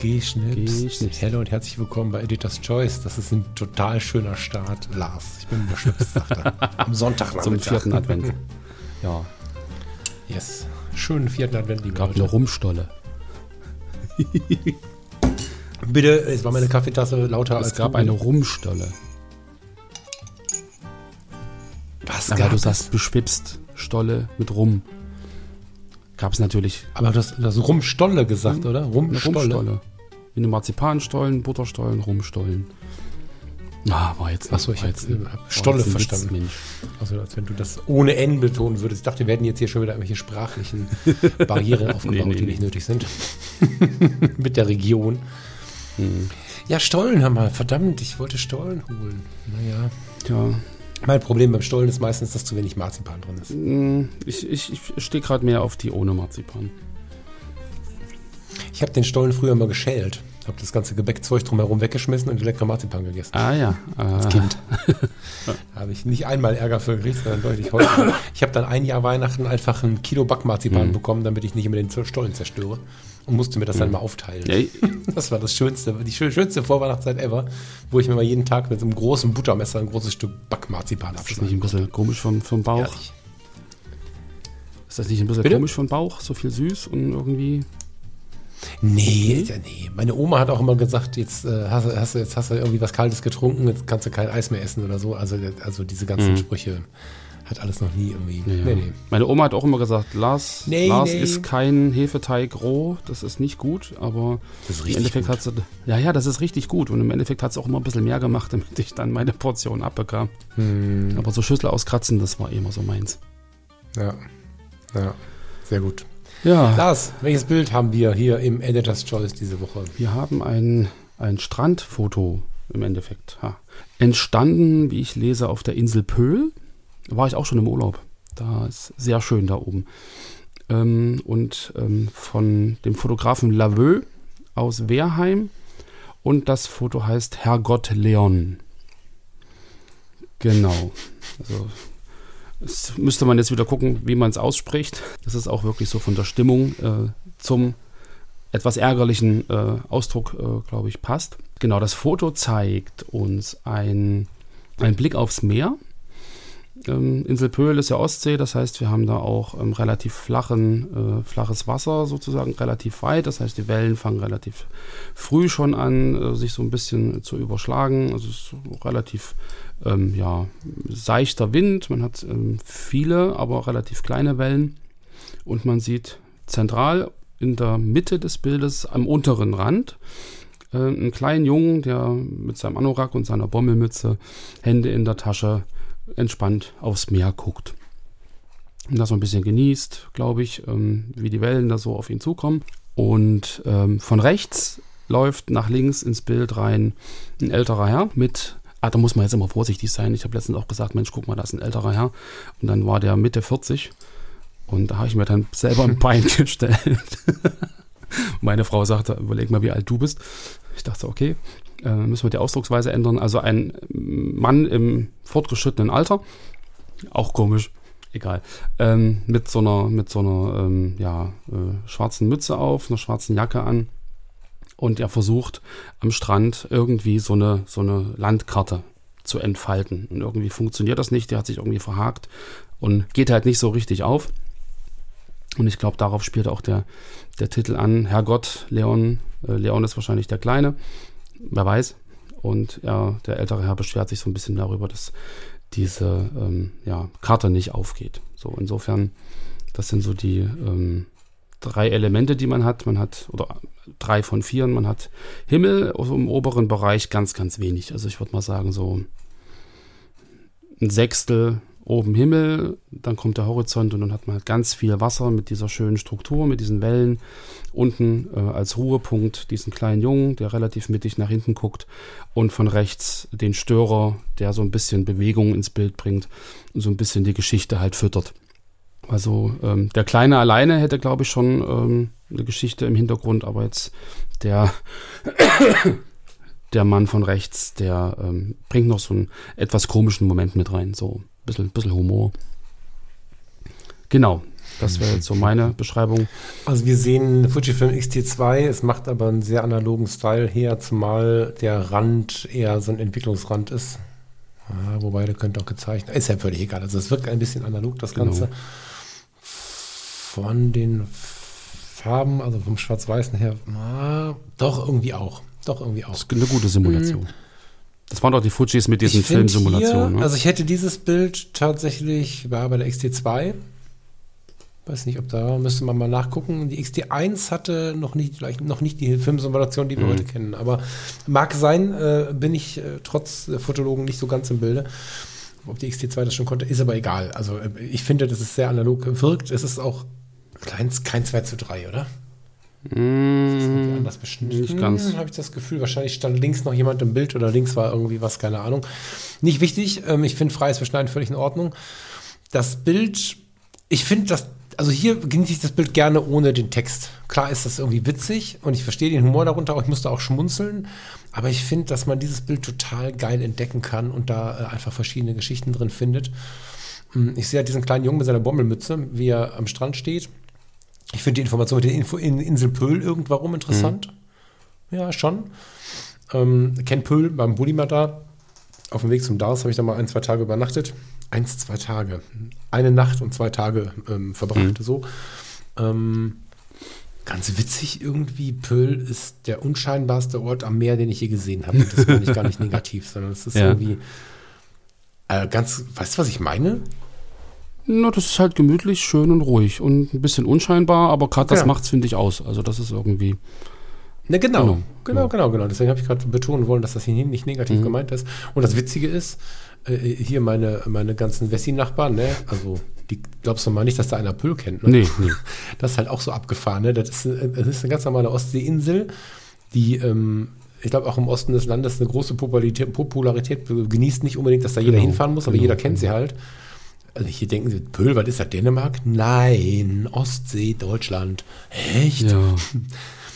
Geschnipst. Geschnipst. Hallo und herzlich willkommen bei Editor's Choice. Das ist ein total schöner Start. Lars, ich bin beschwipst, sagt er. Am Sonntag Zum vierten Advent. Ja, Yes. Schönen vierten Advent, liebe gab eine Leute. Rumstolle. Bitte, es war meine Kaffeetasse lauter als Es gab du. eine Rumstolle. Was Aber gab du es? sagst beschwipst, Stolle mit Rum. Gab es natürlich Aber du hast, du hast Rumstolle gesagt, oder? eine Rumstolle. Rumstolle. Wie eine Marzipanstollen, Butterstollen, Rumstollen. Ah, war jetzt, Ach so, ich war hab, jetzt ein- hab war Stolle verstanden. Witz, Mensch. Also als wenn du das ohne N betonen würdest. Ich dachte, wir werden jetzt hier schon wieder irgendwelche sprachlichen Barrieren aufgebaut, Nee, nee, die nicht nee. nötig sind. Mit der Region. Hm. Ja, Stollen haben wir. Verdammt, ich wollte Stollen holen. Naja. Ja, Mein Problem beim Stollen ist meistens, dass zu wenig Marzipan drin ist. mm, ich, ich, ich stehe gerade mehr auf die ohne Marzipan. Ich habe den Stollen früher mal geschält. Habe das ganze Gebäckzeug drumherum weggeschmissen und die leckere Marzipan gegessen. Ah ja. Als Ah, Kind. Da habe ich nicht einmal Ärger für gekriegt, sondern deutlich häufiger. Ich habe dann ein Jahr Weihnachten einfach ein Kilo Backmarzipan Mhm. bekommen, damit ich nicht immer den Stollen zerstöre. Und musste mir das dann mal aufteilen. Ja, Das war das Schönste, die schö- schönste Vorweihnachtszeit ever, wo ich mir mal jeden Tag mit so einem großen Buttermesser ein großes Stück Backmarzipan ist das nicht ein bisschen komisch vom, vom Bauch? Ehrlich. Ist das nicht ein bisschen Bitte? komisch vom Bauch? So viel süß und irgendwie. Nee, ja, nee. Meine Oma hat auch immer gesagt, jetzt, äh, hast, du- hast, jetzt hast du irgendwie was Kaltes getrunken, jetzt kannst du kein Eis mehr essen oder so. Also, also diese ganzen Sprüche hat alles noch nie irgendwie. Ja. Nee, nee. Meine Oma hat auch immer gesagt, Lars, Nee, Lars ist kein Hefeteig roh, das ist nicht gut, aber im Endeffekt hat sie, ja, ja, das ist richtig gut und im Endeffekt hat es auch immer ein bisschen mehr gemacht, damit ich dann meine Portion abbekam. Hm, Aber so Schüssel auskratzen, das war eh immer so meins. ja. ja, sehr gut. Ja, Lars, welches Bild haben wir hier im Editor's Choice diese Woche? wir haben ein, ein Strandfoto im Endeffekt. Ha. Entstanden, wie ich lese, auf der Insel Pöhl. Da war ich auch schon im Urlaub. Da ist sehr schön da oben. Ähm, und ähm, von dem Fotografen Laveux aus Wehrheim. Und das Foto heißt Herrgott Leon. Genau. Also es müsste man jetzt wieder gucken, wie man es ausspricht. Das ist auch wirklich so von der Stimmung äh, zum etwas ärgerlichen äh, Ausdruck, äh, glaube ich, passt. Genau, das Foto zeigt uns ein, einen Blick aufs Meer. Ähm, Insel Pöhl ist ja Ostsee, das heißt, wir haben da auch ähm, relativ flachen, äh, flaches Wasser sozusagen, relativ weit. Das heißt, die Wellen fangen relativ früh schon an, äh, sich so ein bisschen zu überschlagen. Also es ist relativ ähm, ja, seichter Wind. Man hat ähm, viele, aber relativ kleine Wellen. Und man sieht zentral in der Mitte des Bildes am unteren Rand äh, einen kleinen Jungen, der mit seinem Anorak und seiner Bommelmütze, Hände in der Tasche, entspannt aufs Meer guckt. Und das so ein bisschen genießt, glaube ich, ähm, wie die Wellen da so auf ihn zukommen. Und ähm, von rechts läuft nach links ins Bild rein ein älterer Herr mit, ah, da muss man jetzt immer vorsichtig sein. Ich habe letztens auch gesagt, Mensch, guck mal, da ist ein älterer Herr. Und dann war der Mitte 40. Und da habe ich mir dann selber ein Bein gestellt. Meine Frau sagte, überleg mal, wie alt du bist. Ich dachte, okay, äh, müssen wir die Ausdrucksweise ändern. Also ein Mann im fortgeschrittenen Alter, auch komisch, egal, ähm, mit so einer, mit so einer ähm, ja, äh, schwarzen Mütze auf, einer schwarzen Jacke an. Und er versucht am Strand irgendwie so eine, so eine Landkarte zu entfalten. Und irgendwie funktioniert das nicht. Der hat sich irgendwie verhakt und geht halt nicht so richtig auf. Und ich glaube, darauf spielt auch der, der Titel an. Herrgott, Leon, äh, Leon ist wahrscheinlich der Kleine, wer weiß. Und ja, der ältere Herr beschwert sich so ein bisschen darüber, dass diese ähm, ja, Karte nicht aufgeht. So, insofern, das sind so die ähm, drei Elemente, die man hat. Man hat, oder drei von vier, man hat Himmel, also im oberen Bereich ganz, ganz wenig. Also ich würde mal sagen, so ein Sechstel oben Himmel, dann kommt der Horizont und dann hat man halt ganz viel Wasser mit dieser schönen Struktur, mit diesen Wellen. Unten äh, als Ruhepunkt diesen kleinen Jungen, der relativ mittig nach hinten guckt und von rechts den Störer, der so ein bisschen Bewegung ins Bild bringt und so ein bisschen die Geschichte halt füttert. Also ähm, der Kleine alleine hätte, glaube ich, schon ähm, eine Geschichte im Hintergrund, aber jetzt der, der Mann von rechts, der ähm, bringt noch so einen etwas komischen Moment mit rein, so bisschen, bisschen Humor. Genau, das wäre jetzt so meine Beschreibung. Also wir sehen Fujifilm X-T2, es macht aber einen sehr analogen Style her, zumal der Rand eher so ein Entwicklungsrand ist. Ja, wobei, der könnte auch gezeichnet. Ist ja völlig egal. Also es wirkt ein bisschen analog, das Genau. Ganze. Von den Farben, also vom Schwarz-Weißen her, na, doch irgendwie auch. Doch irgendwie auch. Das ist eine gute Simulation. Das waren doch die Fujis mit diesen Filmsimulationen. Ne? Also ich hätte dieses Bild tatsächlich, war bei der XT2. Weiß nicht, ob da müsste man mal nachgucken. Die XT1 hatte noch nicht, vielleicht noch nicht die Filmsimulation, die wir Mhm. heute kennen. Aber mag sein, äh, bin ich äh, trotz äh, Fotologen nicht so ganz im Bilde. Ob die XT2 das schon konnte, ist aber egal. Also äh, ich finde, dass es sehr analog wirkt. Es ist auch kein 2 zu 3, oder? Irgendwie Mm, anders beschnitten. nicht ganz. Habe ich das Gefühl. Wahrscheinlich stand links noch jemand im Bild oder links war irgendwie was, keine Ahnung. Nicht wichtig. Ähm, ich finde freies Beschneiden völlig in Ordnung. Das Bild, ich finde das, also hier genieße ich das Bild gerne ohne den Text. Klar ist das irgendwie witzig und ich verstehe den Humor darunter auch. Ich musste auch schmunzeln. Aber ich finde, dass man dieses Bild total geil entdecken kann und da äh, einfach verschiedene Geschichten drin findet. Hm, Ich sehe halt diesen kleinen Jungen mit seiner Bommelmütze, wie er am Strand steht. Ich finde die Information mit der Info in Insel Pöhl irgendwann interessant. Ja, schon. Ähm, Ken Pöhl beim Bullimer da. Auf dem Weg zum Dars habe ich da mal ein, zwei Tage übernachtet. Eins, zwei Tage. Eine Nacht und zwei Tage ähm, verbracht. So. Ähm, ganz witzig irgendwie. Pöhl ist der unscheinbarste Ort am Meer, den ich je gesehen habe. Und das meine ich gar nicht negativ, sondern es ist Ja. irgendwie äh, ganz, weißt du, was ich meine? Na, das ist halt gemütlich, schön und ruhig und ein bisschen unscheinbar, aber gerade das Ja. macht's, finde ich, aus. Also das ist irgendwie. Ne, genau. Genau. Genau, genau, genau. Deswegen habe ich gerade betonen wollen, dass das hier nicht negativ Mhm. gemeint ist. Und das Witzige ist, äh, hier meine, meine ganzen Wessi-Nachbarn, ne, also die glaubst du mal nicht, dass da einer Pöhl kennt. Ne? Nee, nee. Das ist halt auch so abgefahren. Ne? Das, ist, äh, das ist eine ganz normale Ostseeinsel, die, ähm, ich glaube, auch im Osten des Landes eine große Popularität, Popularität genießt. Nicht unbedingt, dass da jeder Genau, hinfahren muss, aber genau, jeder kennt sie halt. Also hier denken sie, Pöhl, was ist das, Dänemark? Nein, Ostsee, Deutschland. Echt? Ja.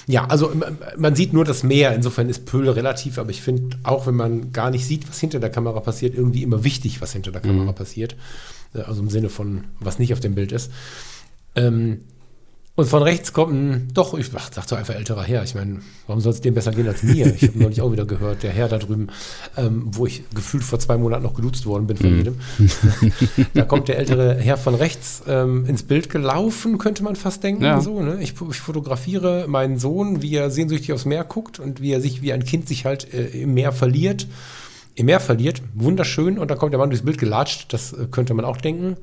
Ja, also ähm, man sieht nur das Meer, insofern ist Pöhl relativ, aber ich finde, auch wenn man gar nicht sieht, was hinter der Kamera passiert, irgendwie immer wichtig, was hinter der Kamera passiert. Äh, Also im Sinne von, was nicht auf dem Bild ist. Ähm, und von rechts kommt ein, doch, ich ach, sag doch einfach älterer Herr. Ich meine, warum soll es dem besser gehen als mir? Ich habe neulich auch wieder gehört, der Herr da drüben, ähm, wo ich gefühlt vor zwei Monaten noch geduzt worden bin von jedem. da kommt der ältere Herr von rechts ähm, ins Bild gelaufen, könnte man fast denken. Ja. So, ne? ich, ich fotografiere meinen Sohn, wie er sehnsüchtig aufs Meer guckt und wie er sich wie ein Kind sich halt äh, im Meer verliert. Im Meer verliert, wunderschön. Und dann kommt der Mann durchs Bild gelatscht, das äh, könnte man auch denken.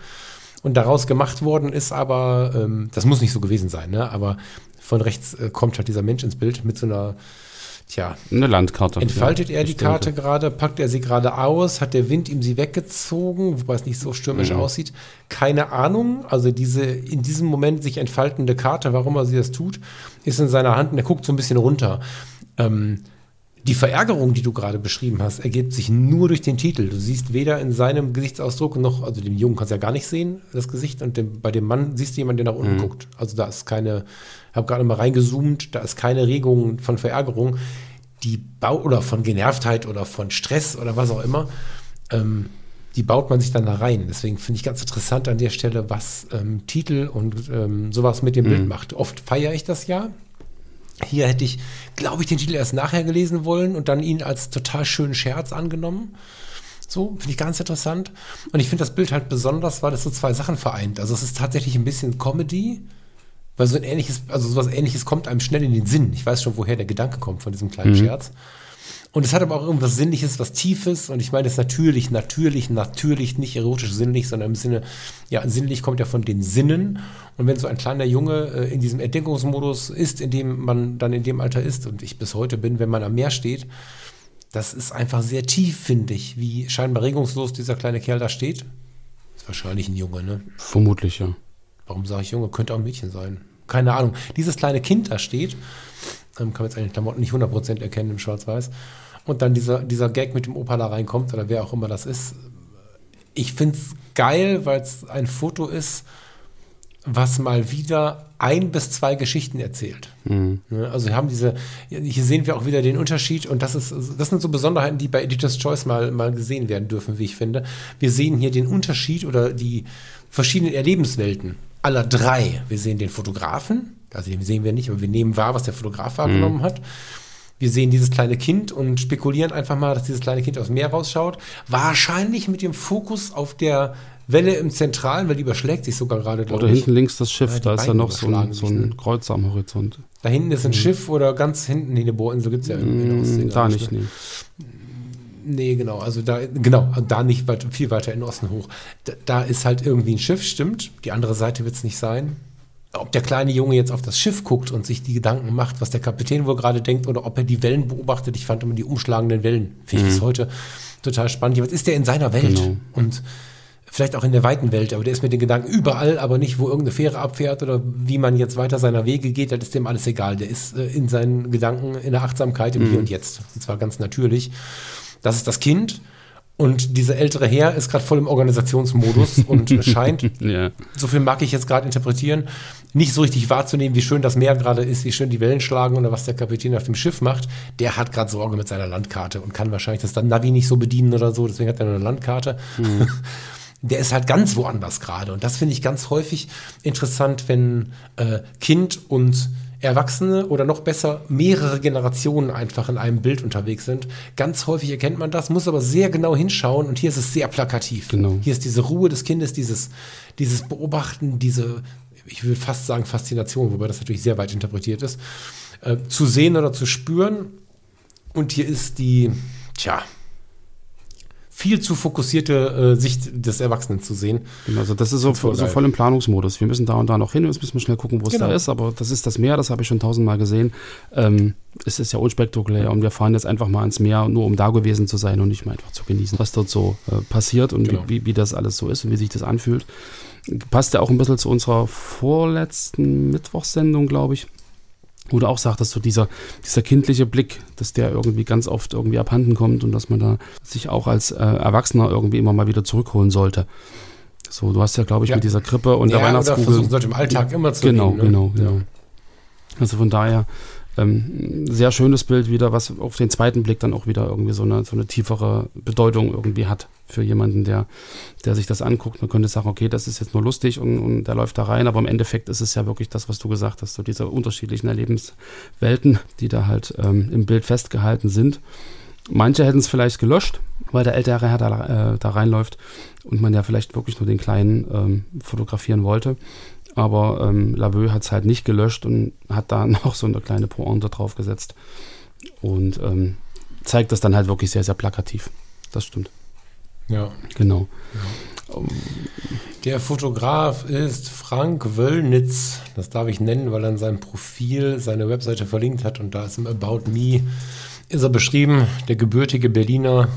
Und daraus gemacht worden ist aber, ähm, das muss nicht so gewesen sein, ne? aber von rechts äh, kommt halt dieser Mensch ins Bild mit so einer, tja, Eine Landkarte. Entfaltet Ja, er die ich denke. Karte gerade, packt er sie gerade aus, hat der Wind ihm sie weggezogen, wobei es nicht so stürmisch Mhm. aussieht. Keine Ahnung. Also diese in diesem Moment sich entfaltende Karte, warum er sie das tut, ist in seiner Hand und er guckt so ein bisschen runter. Ähm, die Verärgerung, die du gerade beschrieben hast, ergibt sich nur durch den Titel. Du siehst weder in seinem Gesichtsausdruck noch, also dem Jungen kannst du ja gar nicht sehen, das Gesicht, und dem, bei dem Mann siehst du jemanden, der nach unten guckt. Also da ist keine, ich habe gerade mal reingezoomt, da ist keine Regung von Verärgerung, die Bau oder von Genervtheit oder von Stress oder was auch immer. Ähm, die baut man sich dann da rein. Deswegen finde ich ganz interessant an der Stelle, was ähm, Titel und ähm, sowas mit dem Bild macht. Oft feiere ich das ja. Hier hätte ich, glaube ich, den Titel erst nachher gelesen wollen und dann ihn als total schönen Scherz angenommen. So, finde ich ganz interessant. Und ich finde das Bild halt besonders, weil es so zwei Sachen vereint. Also es ist tatsächlich ein bisschen Comedy, weil so ein ähnliches, also sowas ähnliches kommt einem schnell in den Sinn. Ich weiß schon, woher der Gedanke kommt von diesem kleinen Scherz. Und es hat aber auch irgendwas Sinnliches, was Tiefes. Und ich meine es natürlich, natürlich, natürlich, nicht erotisch sinnlich, sondern im Sinne, ja, sinnlich kommt ja von den Sinnen. Und wenn so ein kleiner Junge äh, in diesem Entdeckungsmodus ist, in dem man dann in dem Alter ist, und ich bis heute bin, wenn man am Meer steht, das ist einfach sehr tief, finde ich, wie scheinbar regungslos dieser kleine Kerl da steht. Ist wahrscheinlich ein Junge, ne? Vermutlich, ja. Warum sage ich Junge? Könnte auch ein Mädchen sein. Keine Ahnung. Dieses kleine Kind da steht, ähm, kann man jetzt den Klamotten nicht 100% erkennen im Schwarz-Weiß. Und dann dieser, dieser Gag mit dem Opa da reinkommt, oder wer auch immer das ist. Ich finde es geil, weil es ein Foto ist, was mal wieder ein bis zwei Geschichten erzählt. Mhm. Also wir haben diese, hier sehen wir auch wieder den Unterschied und das ist, das sind so Besonderheiten, die bei Editor's Choice mal, mal gesehen werden dürfen, wie ich finde. Wir sehen hier den Unterschied oder die verschiedenen Erlebenswelten aller drei. Wir sehen den Fotografen, also den sehen wir nicht, aber wir nehmen wahr, was der Fotograf wahrgenommen mhm. hat. Wir sehen dieses kleine Kind und spekulieren einfach mal, dass dieses kleine Kind aus dem Meer rausschaut. Wahrscheinlich mit dem Fokus auf der Welle im Zentralen, weil die überschlägt sich sogar gerade, glaube ich. Oder hinten links das Schiff, ja, da ist ja noch so ein, so ein Kreuzer am Horizont. Da hinten ist ein mhm. Schiff oder ganz hinten, nee, eine Bohrinsel gibt es ja in, in Ostsee. Da nicht, ne? nee. Nee, genau, also da, genau, da nicht weit, viel weiter in den Osten hoch. Da, da ist halt irgendwie ein Schiff, stimmt. Die andere Seite wird es nicht sein. Ob der kleine Junge jetzt auf das Schiff guckt und sich die Gedanken macht, was der Kapitän wohl gerade denkt, oder ob er die Wellen beobachtet. Ich fand immer die umschlagenden Wellen, finde ich mhm. bis heute total spannend. Was ist der in seiner Welt? Genau. Und vielleicht auch in der weiten Welt, aber der ist mit den Gedanken überall, aber nicht, wo irgendeine Fähre abfährt oder wie man jetzt weiter seiner Wege geht, das ist dem alles egal. Der ist äh, in seinen Gedanken, in der Achtsamkeit im mhm. Hier und Jetzt. Und zwar ganz natürlich. Das ist das Kind. Und dieser ältere Herr ist gerade voll im Organisationsmodus und scheint, ja. so viel mag ich jetzt gerade interpretieren, nicht so richtig wahrzunehmen, wie schön das Meer gerade ist, wie schön die Wellen schlagen oder was der Kapitän auf dem Schiff macht. Der hat gerade Sorge mit seiner Landkarte und kann wahrscheinlich das Navi nicht so bedienen oder so, deswegen hat er nur eine Landkarte. Mhm. der ist halt ganz woanders gerade. Und das finde ich ganz häufig interessant, wenn äh, Kind und Erwachsene oder noch besser mehrere Generationen einfach in einem Bild unterwegs sind. Ganz häufig erkennt man das, muss aber sehr genau hinschauen und hier ist es sehr plakativ. Genau. Hier ist diese Ruhe des Kindes, dieses, dieses Beobachten, diese, ich würde fast sagen Faszination, wobei das natürlich sehr weit interpretiert ist, äh, zu sehen oder zu spüren. Und hier ist die, tja, viel zu fokussierte äh, Sicht des Erwachsenen zu sehen. Genau, also das ist so, so, voll im Planungsmodus. Wir müssen da und da noch hin, jetzt müssen wir schnell gucken, wo es genau. da ist, aber das ist das Meer, das habe ich schon tausendmal gesehen. Ähm, es ist ja unspektakulär und wir fahren jetzt einfach mal ins Meer, nur um da gewesen zu sein und nicht mal einfach zu genießen, was dort so äh, passiert und genau. wie, wie das alles so ist und wie sich das anfühlt. Passt ja auch ein bisschen zu unserer vorletzten Mittwochssendung, glaube ich wo du auch sagtest, so dieser, dieser kindliche Blick, dass der irgendwie ganz oft irgendwie abhanden kommt und dass man da sich auch als äh, Erwachsener irgendwie immer mal wieder zurückholen sollte. So, du hast ja, glaube ich, ja. mit dieser Krippe und ja, der Weihnachtskugel. versuchen sollte im Alltag immer zu Genau, nehmen, ne? genau, genau. Ja. Also von daher ähm, sehr schönes Bild wieder, was auf den zweiten Blick dann auch wieder irgendwie so eine, so eine tiefere Bedeutung irgendwie hat für jemanden, der, der sich das anguckt. Man könnte sagen, okay, das ist jetzt nur lustig und, und der läuft da rein, aber im Endeffekt ist es ja wirklich das, was du gesagt hast, so diese unterschiedlichen Erlebenswelten, die da halt ähm, im Bild festgehalten sind. Manche hätten es vielleicht gelöscht, weil der ältere Herr da, äh, da reinläuft und man ja vielleicht wirklich nur den Kleinen ähm, fotografieren wollte. Aber ähm, Laveux hat es halt nicht gelöscht und hat da noch so eine kleine Pointe draufgesetzt. Und ähm, zeigt das dann halt wirklich sehr, sehr plakativ. Das stimmt. Ja. Genau. Ja. Der Fotograf ist Frank Wöllnitz. Das darf ich nennen, weil er in seinem Profil seine Webseite verlinkt hat und da ist im About Me ist er beschrieben, der gebürtige Berliner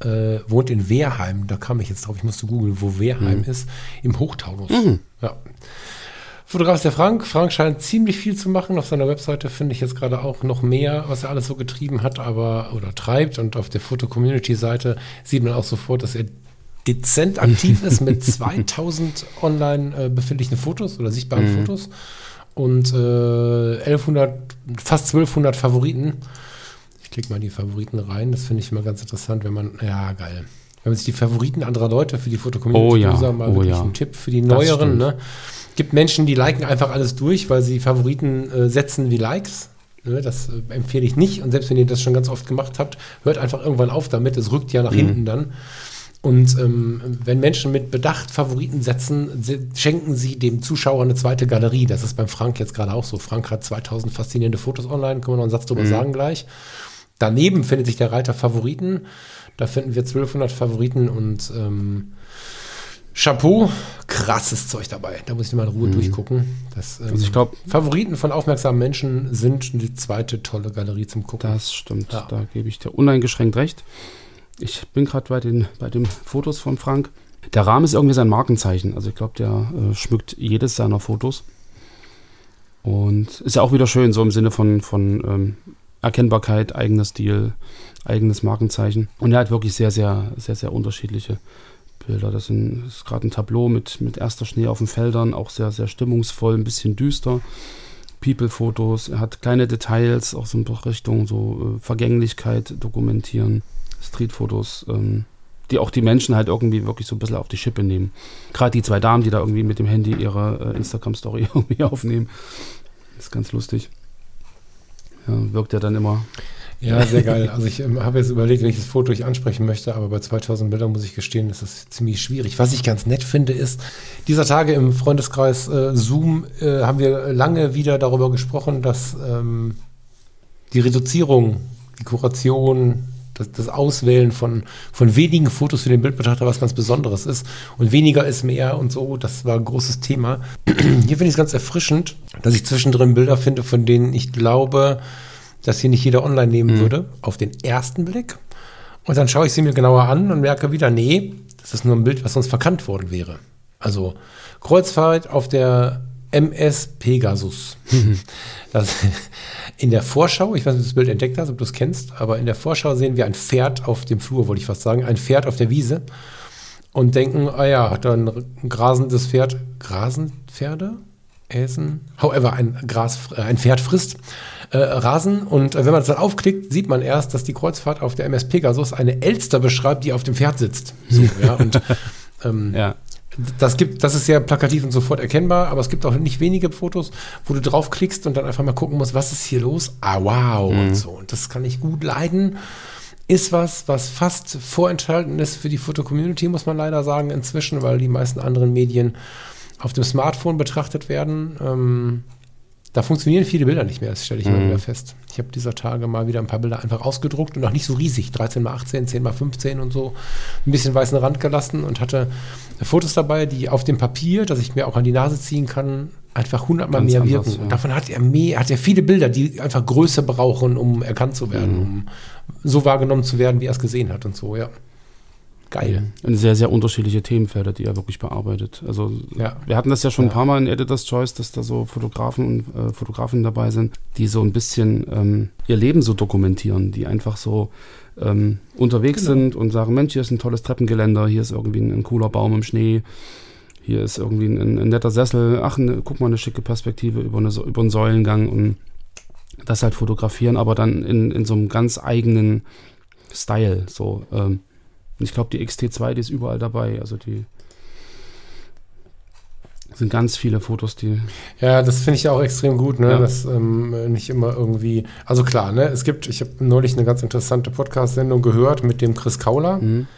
äh, wohnt in Wehrheim. Da kam ich jetzt drauf, ich musste googeln, wo Wehrheim mhm. ist. Im Hochtaunus. Mhm. Ja. Fotograf ist der Frank. Frank scheint ziemlich viel zu machen. Auf seiner Webseite finde ich jetzt gerade auch noch mehr, was er alles so getrieben hat, aber oder treibt. Und auf der Foto-Community-Seite sieht man auch sofort, dass er dezent aktiv ist mit 2000 online äh, befindlichen Fotos oder sichtbaren mhm. Fotos und äh, 1100, fast 1200 Favoriten. Ich klicke mal in die Favoriten rein. Das finde ich immer ganz interessant, wenn man, ja, geil. Wenn man sich die Favoriten anderer Leute für die Foto-Community-User oh, ja. mal oh, wirklich ja. einen Tipp für die neueren, ne? gibt Menschen, die liken einfach alles durch, weil sie Favoriten äh, setzen wie Likes. Ne, das äh, empfehle ich nicht. Und selbst wenn ihr das schon ganz oft gemacht habt, hört einfach irgendwann auf damit. Es rückt ja nach mhm. hinten dann. Und ähm, wenn Menschen mit Bedacht Favoriten setzen, schenken sie dem Zuschauer eine zweite Galerie. Das ist beim Frank jetzt gerade auch so. Frank hat 2000 faszinierende Fotos online, können wir noch einen Satz drüber mhm. sagen gleich. Daneben findet sich der Reiter Favoriten. Da finden wir 1200 Favoriten und ähm, Chapeau, krasses Zeug dabei. Da muss ich mal in Ruhe mhm. durchgucken. Das, ähm, also ich glaube, Favoriten von aufmerksamen Menschen sind die zweite tolle Galerie zum Gucken. Das stimmt. Ja. Da gebe ich dir uneingeschränkt recht. Ich bin gerade bei den, bei den Fotos von Frank Der Rahmen ist irgendwie sein Markenzeichen. Also ich glaube, der äh, schmückt jedes seiner Fotos. Und ist ja auch wieder schön, so im Sinne von, von ähm, Erkennbarkeit, eigener Stil, eigenes Markenzeichen. Und er hat wirklich sehr, sehr, sehr, sehr unterschiedliche Bilder. Das, ist gerade ein Tableau mit, mit erster Schnee auf den Feldern, auch sehr, sehr stimmungsvoll, ein bisschen düster. People-Fotos, er hat kleine Details, auch so in Richtung so äh, Vergänglichkeit dokumentieren. Street-Fotos, ähm, die auch die Menschen halt irgendwie wirklich so ein bisschen auf die Schippe nehmen. Gerade die zwei Damen, die da irgendwie mit dem Handy ihre äh, Instagram-Story irgendwie aufnehmen. Das ist ganz lustig. Ja, wirkt ja dann immer. Ja, sehr geil. Also ich ähm, habe jetzt überlegt, welches Foto ich ansprechen möchte, aber bei 2000 Bildern muss ich gestehen, das ist ziemlich schwierig. Was ich ganz nett finde, ist, dieser Tage im Freundeskreis äh, Zoom äh, haben wir lange wieder darüber gesprochen, dass ähm, die Reduzierung, die Kuration, das, das Auswählen von, von wenigen Fotos für den Bildbetrachter was ganz Besonderes ist. Und weniger ist mehr und so, das war ein großes Thema. Hier finde ich es ganz erfrischend, dass ich zwischendrin Bilder finde, von denen ich glaube, dass hier nicht jeder online nehmen mhm. würde, auf den ersten Blick. Und dann schaue ich sie mir genauer an und merke wieder, nee, das ist nur ein Bild, was sonst verkannt worden wäre. Also Kreuzfahrt auf der MS Pegasus. Das, in der Vorschau, ich weiß nicht, ob du das Bild entdeckt hast, ob du es kennst, aber in der Vorschau sehen wir ein Pferd auf dem Flur, wollte ich fast sagen, ein Pferd auf der Wiese und denken, ah ja, hat da ein grasendes Pferd, Grasenpferde? Essen? However, ein, Gras, äh, ein Pferd frisst äh, Rasen und äh, wenn man das dann aufklickt, sieht man erst, dass die Kreuzfahrt auf der MS Pegasus eine Elster beschreibt, die auf dem Pferd sitzt. So, ja, und ähm, ja das gibt, das ist sehr plakativ und sofort erkennbar, aber es gibt auch nicht wenige Fotos, wo du draufklickst und dann einfach mal gucken musst, was ist hier los? Ah, wow, mhm. und so. Und das kann ich gut leiden. Ist was, was fast vorenthalten ist für die Foto-Community, muss man leider sagen, inzwischen, weil die meisten anderen Medien auf dem Smartphone betrachtet werden. Ähm, da funktionieren viele Bilder nicht mehr, das stelle ich mhm. immer wieder fest. Ich habe dieser Tage mal wieder ein paar Bilder einfach ausgedruckt und auch nicht so riesig, 13 mal 18, 10 mal 15 und so, ein bisschen weißen Rand gelassen und hatte Fotos dabei, die auf dem Papier, das ich mir auch an die Nase ziehen kann, einfach hundertmal mehr anders, wirken. Ja. Und davon hat er mehr, hat er viele Bilder, die einfach Größe brauchen, um erkannt zu werden, mhm. um so wahrgenommen zu werden, wie er es gesehen hat und so, ja geil. Und sehr, sehr unterschiedliche Themenfelder, die er wirklich bearbeitet. Also ja. wir hatten das ja schon ja. ein paar Mal in Editor's Choice, dass da so Fotografen und äh, Fotografinnen dabei sind, die so ein bisschen ähm, ihr Leben so dokumentieren, die einfach so ähm, unterwegs genau. sind und sagen, Mensch, hier ist ein tolles Treppengeländer, hier ist irgendwie ein, ein cooler Baum im Schnee, hier ist irgendwie ein, ein netter Sessel, ach, ne, guck mal, eine schicke Perspektive über, eine, über einen Säulengang und das halt fotografieren, aber dann in, in so einem ganz eigenen Style, so ähm, und ich glaube, die XT2, die ist überall dabei. Also die sind ganz viele Fotos, die. Ja, das finde ich auch extrem gut, ne? Ja. Dass ähm, nicht immer irgendwie. Also klar, ne? Es gibt, ich habe neulich eine ganz interessante Podcast-Sendung gehört mit dem Chris Kauler. Mhm.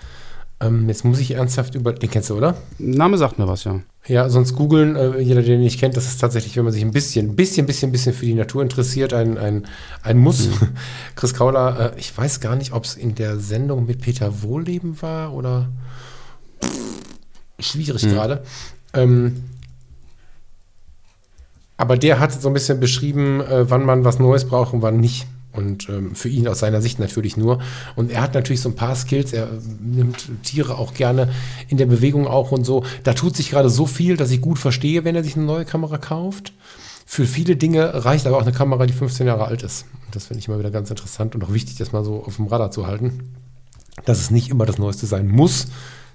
Ähm, jetzt muss ich ernsthaft über. Den kennst du, oder? Name sagt mir was, ja. Ja, sonst googeln, äh, jeder, der den nicht kennt, das ist tatsächlich, wenn man sich ein bisschen, bisschen, bisschen, bisschen für die Natur interessiert, ein, ein, ein Muss. Mhm. Chris Kauler, äh, ich weiß gar nicht, ob es in der Sendung mit Peter Wohlleben war oder schwierig mhm. gerade. Ähm, aber der hat so ein bisschen beschrieben, äh, wann man was Neues braucht und wann nicht. Und ähm, für ihn aus seiner Sicht natürlich nur. Und er hat natürlich so ein paar Skills. Er nimmt Tiere auch gerne in der Bewegung auch und so. Da tut sich gerade so viel, dass ich gut verstehe, wenn er sich eine neue Kamera kauft. Für viele Dinge reicht aber auch eine Kamera, die 15 Jahre alt ist. Und das finde ich immer wieder ganz interessant und auch wichtig, das mal so auf dem Radar zu halten. Dass es nicht immer das Neueste sein muss.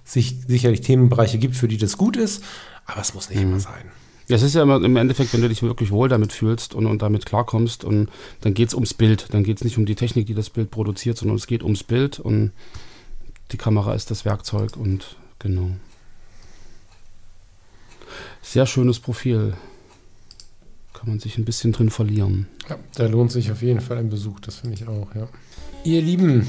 Sich sicherlich Themenbereiche gibt, für die das gut ist, aber es muss nicht mhm. immer sein. Es ist ja immer im Endeffekt, wenn du dich wirklich wohl damit fühlst und, und damit klarkommst, und dann geht es ums Bild. Dann geht es nicht um die Technik, die das Bild produziert, sondern es geht ums Bild und die Kamera ist das Werkzeug und genau. Sehr schönes Profil. Kann man sich ein bisschen drin verlieren. Ja, da lohnt sich auf jeden Fall ein Besuch, das finde ich auch, ja. Ihr Lieben,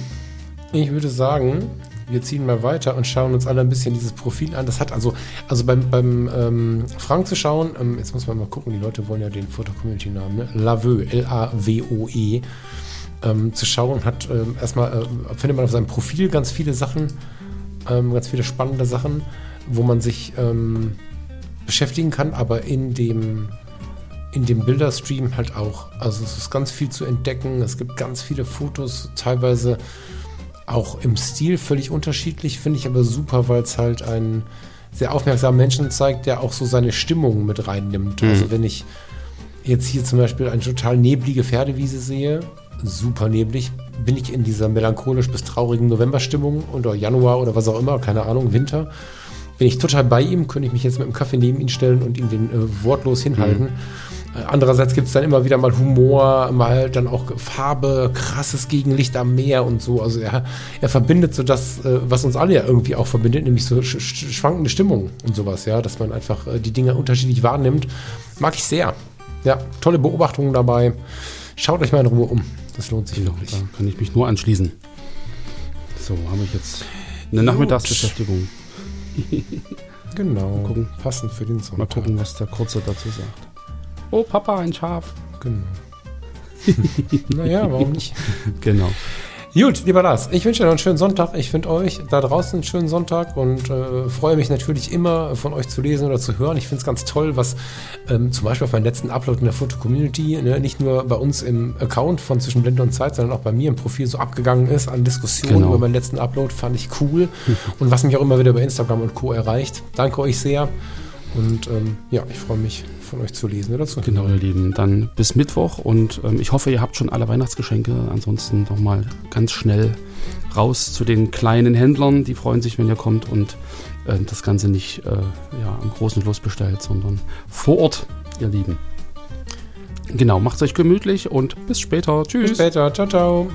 ich würde sagen, wir ziehen mal weiter und schauen uns alle ein bisschen dieses Profil an. Das hat also, also beim, beim ähm, Frank zu schauen, ähm, jetzt muss man mal gucken, die Leute wollen ja den Foto-Community-Namen, ne? Laveux, L-A-W-O-E, ähm, zu schauen, hat ähm, erstmal, äh, findet man auf seinem Profil ganz viele Sachen, ähm, ganz viele spannende Sachen, wo man sich ähm, beschäftigen kann, aber in dem in dem Bilderstream halt auch. Also es ist ganz viel zu entdecken. Es gibt ganz viele Fotos, teilweise Auch im Stil völlig unterschiedlich, finde ich aber super, weil es halt einen sehr aufmerksamen Menschen zeigt, der auch so seine Stimmung mit reinnimmt. Mhm. Also wenn ich jetzt hier zum Beispiel eine total neblige Pferdewiese sehe, super neblig, bin ich in dieser melancholisch bis traurigen Novemberstimmung oder Januar oder was auch immer, keine Ahnung, Winter, bin ich total bei ihm, könnte ich mich jetzt mit dem Kaffee neben ihn stellen und ihm den äh, wortlos hinhalten. Äh, Andererseits gibt es dann immer wieder mal Humor, mal dann auch Farbe, krasses Gegenlicht am Meer und so. Also er, er verbindet so das, äh, was uns alle ja irgendwie auch verbindet, nämlich so sch sch schwankende Stimmung und sowas, ja, dass man einfach äh, die Dinge unterschiedlich wahrnimmt. Mag ich sehr. Ja, tolle Beobachtungen dabei. Schaut euch mal in Ruhe um. Das lohnt sich Genau, wirklich. da kann ich mich nur anschließen. So, habe ich jetzt eine Nachmittagsbeschäftigung. Genau. gucken. Passend für den Sonntag. Mal gucken, was der Kurze dazu sagt. Oh, Papa, ein Schaf. Genau. naja, warum nicht? Genau. Gut, lieber Lars, ich wünsche dir noch einen schönen Sonntag. Ich wünsche euch da draußen einen schönen Sonntag und äh, freue mich natürlich immer von euch zu lesen oder zu hören. Ich finde es ganz toll, was ähm, zum Beispiel auf meinem letzten Upload in der Foto-Community, ne, nicht nur bei uns im Account von Zwischen Blende und Zeit, sondern auch bei mir im Profil so abgegangen ist an Diskussionen Genau. über meinen letzten Upload, fand ich cool. und was mich auch immer wieder bei Instagram und Co. erreicht. Danke euch sehr. Und ähm, ja, ich freue mich von euch zu lesen oder zu hören. Genau, ihr Lieben. Dann bis Mittwoch und ähm, ich hoffe, ihr habt schon alle Weihnachtsgeschenke. Ansonsten noch mal ganz schnell raus zu den kleinen Händlern. Die freuen sich, wenn ihr kommt und ähm, das Ganze nicht äh, ja, am großen Fluss bestellt, sondern vor Ort, ihr Lieben. Genau, macht's euch gemütlich und bis später. Tschüss. Bis später. Ciao, ciao.